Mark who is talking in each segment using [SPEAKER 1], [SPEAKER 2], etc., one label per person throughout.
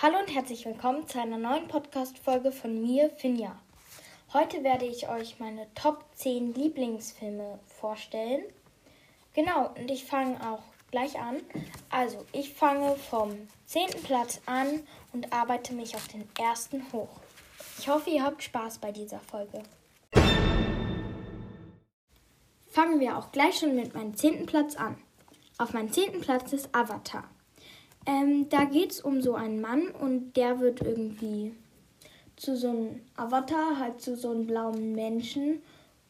[SPEAKER 1] Hallo und herzlich willkommen zu einer neuen Podcast-Folge von mir, Finja. Heute werde ich euch meine Top 10 Lieblingsfilme vorstellen. Genau, und ich fange auch gleich an. Also, ich fange vom 10. Platz an und arbeite mich auf den ersten hoch. Ich hoffe, ihr habt Spaß bei dieser Folge. Fangen wir auch gleich schon mit meinem 10. Platz an. Auf meinem 10. Platz ist Avatar. Ähm, da geht es um so einen Mann und der wird irgendwie zu so einem Avatar, halt zu so einem blauen Menschen.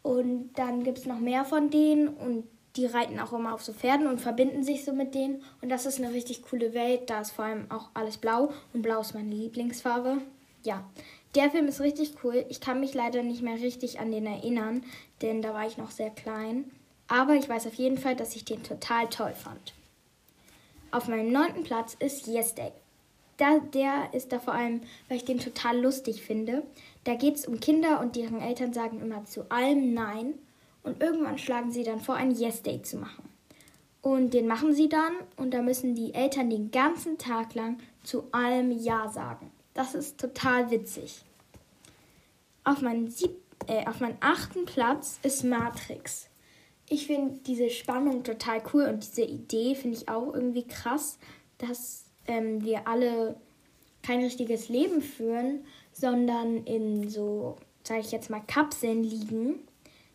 [SPEAKER 1] Und dann gibt es noch mehr von denen und die reiten auch immer auf so Pferden und verbinden sich so mit denen. Und das ist eine richtig coole Welt. Da ist vor allem auch alles blau und blau ist meine Lieblingsfarbe. Ja, der Film ist richtig cool. Ich kann mich leider nicht mehr richtig an den erinnern, denn da war ich noch sehr klein. Aber ich weiß auf jeden Fall, dass ich den total toll fand. Auf meinem neunten Platz ist Yes Day. Da, der ist da vor allem, weil ich den total lustig finde. Da geht es um Kinder und deren Eltern sagen immer zu allem Nein. Und irgendwann schlagen sie dann vor, ein Yes Day zu machen. Und den machen sie dann und da müssen die Eltern den ganzen Tag lang zu allem Ja sagen. Das ist total witzig. Auf meinem, sieb äh, auf meinem achten Platz ist Matrix ich finde diese Spannung total cool und diese Idee finde ich auch irgendwie krass, dass ähm, wir alle kein richtiges Leben führen, sondern in so, sage ich jetzt mal, Kapseln liegen.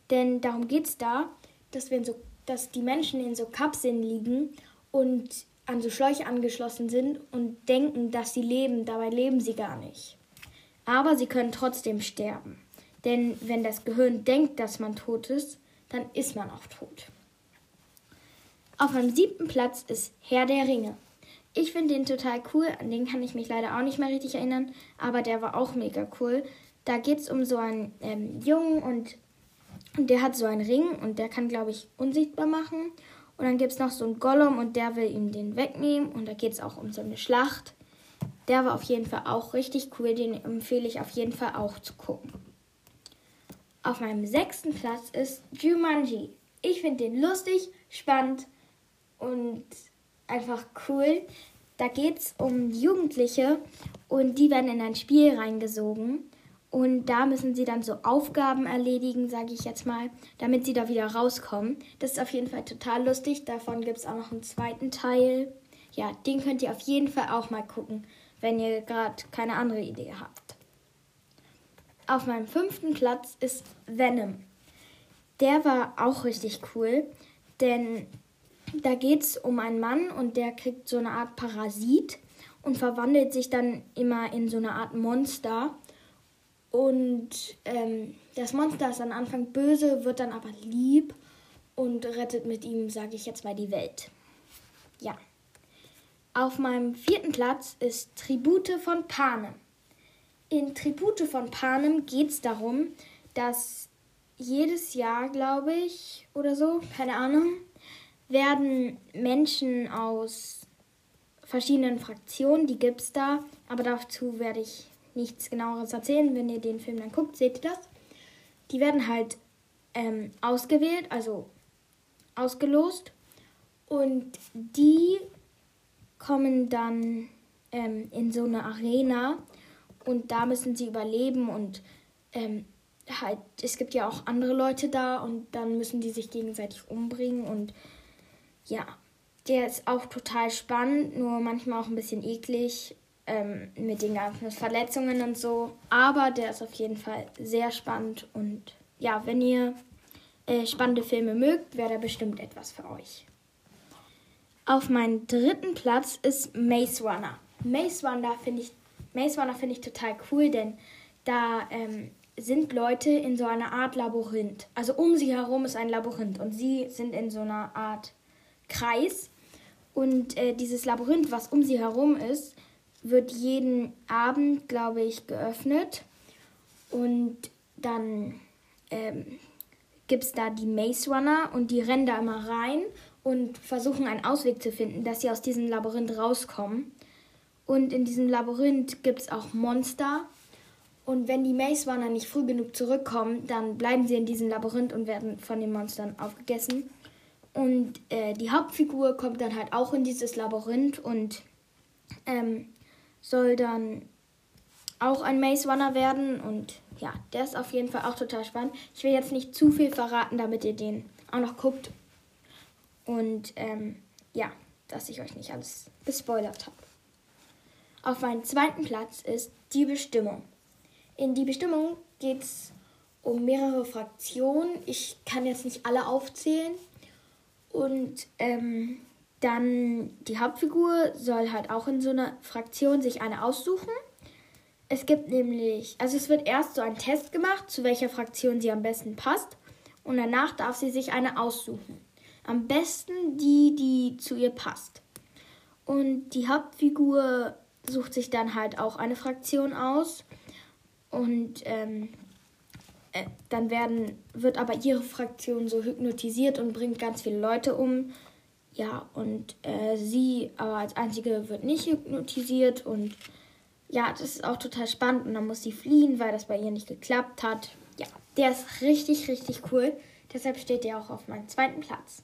[SPEAKER 1] Denn darum geht es da, dass, wir so, dass die Menschen in so Kapseln liegen und an so Schläuche angeschlossen sind und denken, dass sie leben. Dabei leben sie gar nicht. Aber sie können trotzdem sterben. Denn wenn das Gehirn denkt, dass man tot ist, dann ist man auch tot. Auf meinem siebten Platz ist Herr der Ringe. Ich finde den total cool, an den kann ich mich leider auch nicht mehr richtig erinnern, aber der war auch mega cool. Da geht es um so einen ähm, Jungen und, und der hat so einen Ring und der kann, glaube ich, unsichtbar machen. Und dann gibt es noch so einen Gollum und der will ihm den wegnehmen und da geht es auch um so eine Schlacht. Der war auf jeden Fall auch richtig cool, den empfehle ich auf jeden Fall auch zu gucken. Auf meinem sechsten Platz ist Jumanji. Ich finde den lustig, spannend und einfach cool. Da geht es um Jugendliche und die werden in ein Spiel reingesogen. Und da müssen sie dann so Aufgaben erledigen, sage ich jetzt mal, damit sie da wieder rauskommen. Das ist auf jeden Fall total lustig. Davon gibt es auch noch einen zweiten Teil. Ja, den könnt ihr auf jeden Fall auch mal gucken, wenn ihr gerade keine andere Idee habt. Auf meinem fünften Platz ist Venom. Der war auch richtig cool, denn da geht es um einen Mann und der kriegt so eine Art Parasit und verwandelt sich dann immer in so eine Art Monster. Und ähm, das Monster ist am Anfang böse, wird dann aber lieb und rettet mit ihm, sage ich jetzt mal, die Welt. Ja. Auf meinem vierten Platz ist Tribute von Panem in Tribute von Panem geht es darum, dass jedes Jahr, glaube ich, oder so, keine Ahnung, werden Menschen aus verschiedenen Fraktionen, die gibt es da, aber dazu werde ich nichts genaueres erzählen. Wenn ihr den Film dann guckt, seht ihr das. Die werden halt ähm, ausgewählt, also ausgelost. Und die kommen dann ähm, in so eine Arena und da müssen sie überleben und ähm, halt, es gibt ja auch andere Leute da und dann müssen die sich gegenseitig umbringen und ja, der ist auch total spannend, nur manchmal auch ein bisschen eklig ähm, mit den ganzen Verletzungen und so. Aber der ist auf jeden Fall sehr spannend und ja, wenn ihr äh, spannende Filme mögt, wäre da bestimmt etwas für euch. Auf meinem dritten Platz ist Maze Runner. Maze Runner finde ich Maze Runner finde ich total cool, denn da ähm, sind Leute in so einer Art Labyrinth. Also um sie herum ist ein Labyrinth und sie sind in so einer Art Kreis. Und äh, dieses Labyrinth, was um sie herum ist, wird jeden Abend, glaube ich, geöffnet. Und dann ähm, gibt es da die Maze Runner und die rennen da immer rein und versuchen einen Ausweg zu finden, dass sie aus diesem Labyrinth rauskommen. Und in diesem Labyrinth gibt es auch Monster. Und wenn die Maze Runner nicht früh genug zurückkommen, dann bleiben sie in diesem Labyrinth und werden von den Monstern aufgegessen. Und äh, die Hauptfigur kommt dann halt auch in dieses Labyrinth und ähm, soll dann auch ein Maze Runner werden und ja, der ist auf jeden Fall auch total spannend. Ich will jetzt nicht zu viel verraten, damit ihr den auch noch guckt. Und ähm, ja, dass ich euch nicht alles gespoilert habe. Auf meinem zweiten Platz ist die Bestimmung. In die Bestimmung geht es um mehrere Fraktionen. Ich kann jetzt nicht alle aufzählen. Und ähm, dann die Hauptfigur soll halt auch in so einer Fraktion sich eine aussuchen. Es gibt nämlich, also es wird erst so ein Test gemacht, zu welcher Fraktion sie am besten passt. Und danach darf sie sich eine aussuchen. Am besten die, die zu ihr passt. Und die Hauptfigur sucht sich dann halt auch eine Fraktion aus. Und ähm, äh, dann werden, wird aber ihre Fraktion so hypnotisiert und bringt ganz viele Leute um. Ja, und äh, sie aber als einzige wird nicht hypnotisiert und ja, das ist auch total spannend und dann muss sie fliehen, weil das bei ihr nicht geklappt hat. Ja, der ist richtig, richtig cool. Deshalb steht der auch auf meinem zweiten Platz.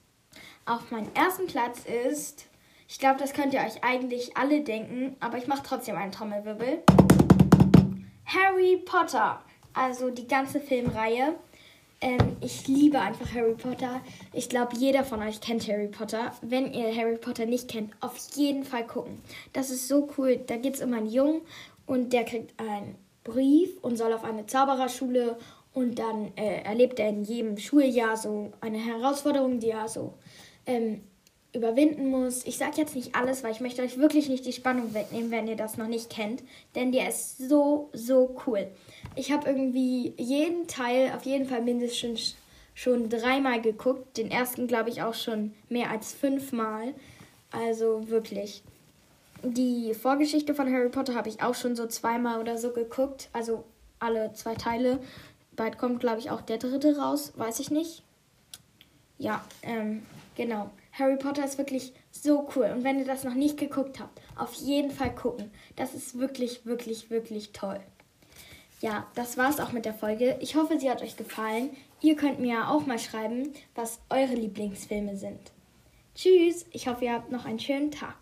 [SPEAKER 1] Auf meinem ersten Platz ist, ich glaube, das könnt ihr euch eigentlich alle denken, aber ich mache trotzdem einen Trommelwirbel. Harry Potter, also die ganze Filmreihe. Ähm, ich liebe einfach Harry Potter. Ich glaube, jeder von euch kennt Harry Potter. Wenn ihr Harry Potter nicht kennt, auf jeden Fall gucken. Das ist so cool. Da geht es um einen Jungen und der kriegt einen Brief und soll auf eine Zaubererschule und dann äh, erlebt er in jedem Schuljahr so eine Herausforderung, die er so ähm, überwinden muss. Ich sage jetzt nicht alles, weil ich möchte euch wirklich nicht die Spannung wegnehmen, wenn ihr das noch nicht kennt. Denn der ist so, so cool. Ich habe irgendwie jeden Teil auf jeden Fall mindestens schon dreimal geguckt. Den ersten glaube ich auch schon mehr als fünfmal. Also wirklich. Die Vorgeschichte von Harry Potter habe ich auch schon so zweimal oder so geguckt. Also alle zwei Teile. Bald kommt, glaube ich, auch der dritte raus. Weiß ich nicht. Ja, ähm, genau. Harry Potter ist wirklich so cool. Und wenn ihr das noch nicht geguckt habt, auf jeden Fall gucken. Das ist wirklich, wirklich, wirklich toll. Ja, das war's auch mit der Folge. Ich hoffe, sie hat euch gefallen. Ihr könnt mir auch mal schreiben, was eure Lieblingsfilme sind. Tschüss, ich hoffe, ihr habt noch einen schönen Tag.